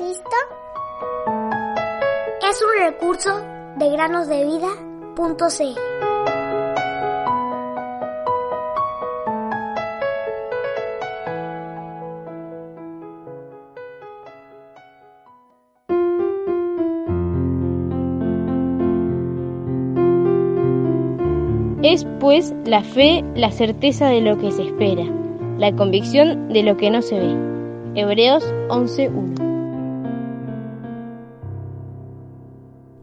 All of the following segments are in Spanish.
Cristo? Es un recurso de granosdevida.cl. Es pues la fe la certeza de lo que se espera, la convicción de lo que no se ve. Hebreos 11.1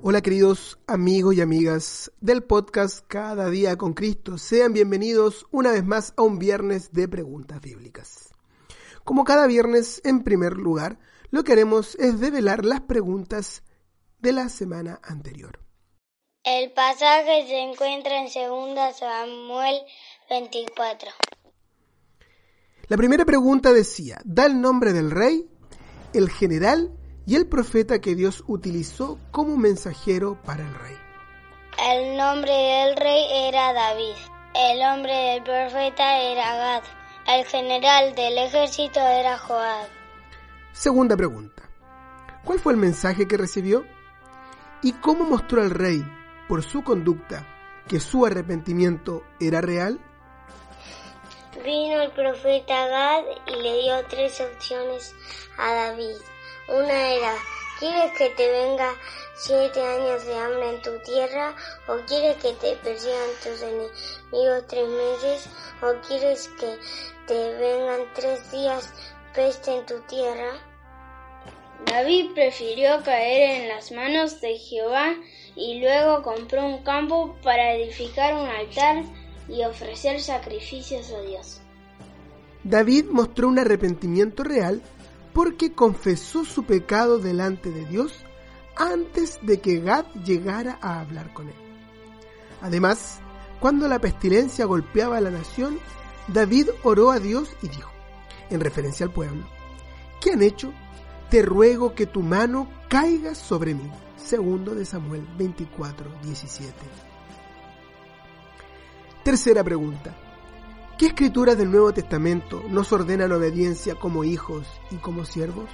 Hola queridos amigos y amigas del podcast Cada día con Cristo. Sean bienvenidos una vez más a un viernes de preguntas bíblicas. Como cada viernes, en primer lugar, lo que haremos es develar las preguntas de la semana anterior. El pasaje se encuentra en 2 Samuel 24. La primera pregunta decía, da el nombre del rey, el general y el profeta que Dios utilizó como mensajero para el rey. El nombre del rey era David, el nombre del profeta era Gad, el general del ejército era Joab. Segunda pregunta, ¿cuál fue el mensaje que recibió? ¿Y cómo mostró al rey por su conducta que su arrepentimiento era real? Vino el profeta Gad y le dio tres opciones a David. Una era, ¿quieres que te venga siete años de hambre en tu tierra? ¿O quieres que te persigan tus enemigos tres meses? ¿O quieres que te vengan tres días peste en tu tierra? David prefirió caer en las manos de Jehová y luego compró un campo para edificar un altar y ofrecer sacrificios a Dios. David mostró un arrepentimiento real porque confesó su pecado delante de Dios antes de que Gad llegara a hablar con él. Además, cuando la pestilencia golpeaba a la nación, David oró a Dios y dijo, en referencia al pueblo, ¿qué han hecho? Te ruego que tu mano caiga sobre mí. Segundo de Samuel 24, 17. Tercera pregunta. ¿Qué escrituras del Nuevo Testamento nos ordenan obediencia como hijos y como siervos?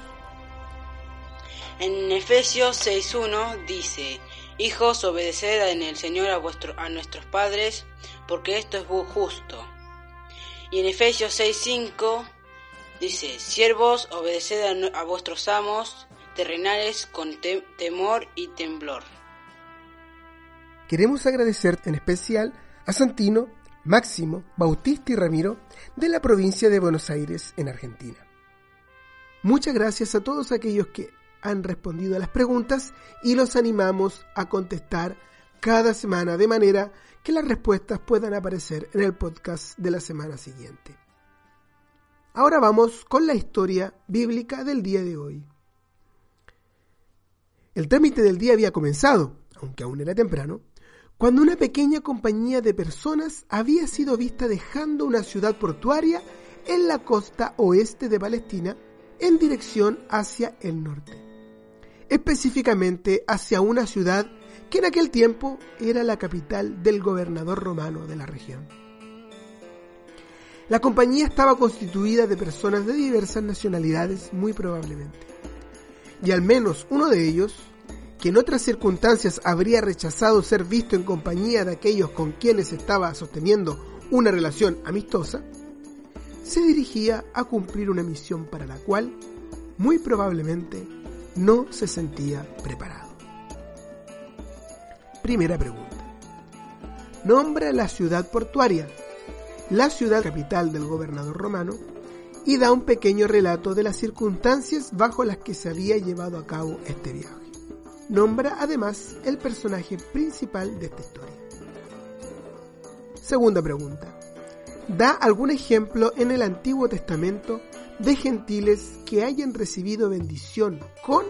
En Efesios 6.1 dice, Hijos, obedeced en el Señor a, vuestro, a nuestros padres, porque esto es justo. Y en Efesios 6.5 dice, Siervos, obedeced a, a vuestros amos terrenales con te temor y temblor. Queremos agradecer en especial a Santino, Máximo, Bautista y Ramiro de la provincia de Buenos Aires, en Argentina. Muchas gracias a todos aquellos que han respondido a las preguntas y los animamos a contestar cada semana de manera que las respuestas puedan aparecer en el podcast de la semana siguiente. Ahora vamos con la historia bíblica del día de hoy. El trámite del día había comenzado, aunque aún era temprano, cuando una pequeña compañía de personas había sido vista dejando una ciudad portuaria en la costa oeste de Palestina en dirección hacia el norte, específicamente hacia una ciudad que en aquel tiempo era la capital del gobernador romano de la región. La compañía estaba constituida de personas de diversas nacionalidades, muy probablemente, y al menos uno de ellos que en otras circunstancias habría rechazado ser visto en compañía de aquellos con quienes estaba sosteniendo una relación amistosa, se dirigía a cumplir una misión para la cual, muy probablemente, no se sentía preparado. Primera pregunta. Nombra la ciudad portuaria, la ciudad capital del gobernador romano, y da un pequeño relato de las circunstancias bajo las que se había llevado a cabo este viaje nombra además el personaje principal de esta historia. Segunda pregunta. ¿Da algún ejemplo en el Antiguo Testamento de gentiles que hayan recibido bendición con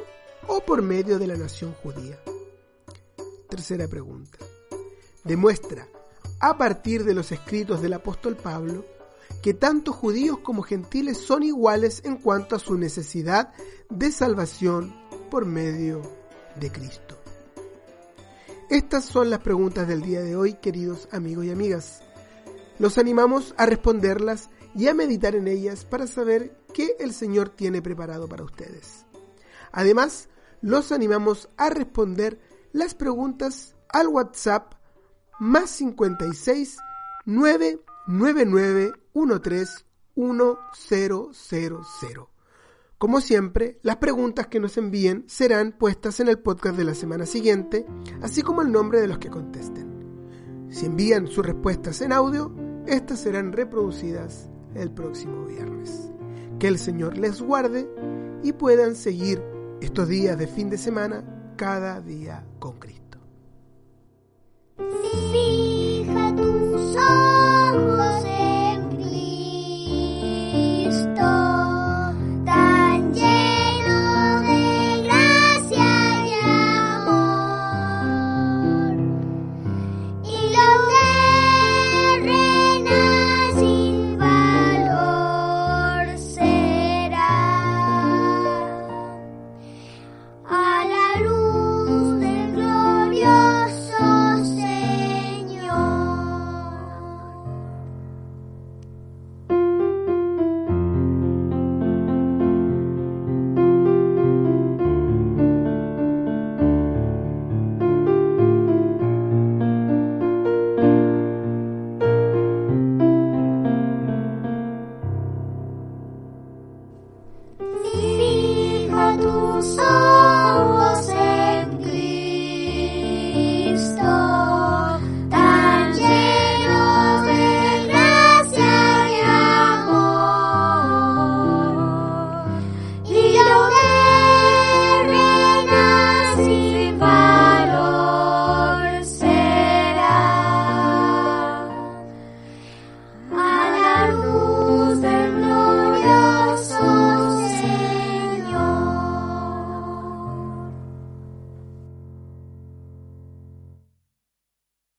o por medio de la nación judía? Tercera pregunta. Demuestra, a partir de los escritos del apóstol Pablo, que tanto judíos como gentiles son iguales en cuanto a su necesidad de salvación por medio de Cristo. Estas son las preguntas del día de hoy, queridos amigos y amigas. Los animamos a responderlas y a meditar en ellas para saber qué el Señor tiene preparado para ustedes. Además, los animamos a responder las preguntas al WhatsApp más 56 999 13 1000. Como siempre, las preguntas que nos envíen serán puestas en el podcast de la semana siguiente, así como el nombre de los que contesten. Si envían sus respuestas en audio, estas serán reproducidas el próximo viernes. Que el Señor les guarde y puedan seguir estos días de fin de semana cada día con Cristo.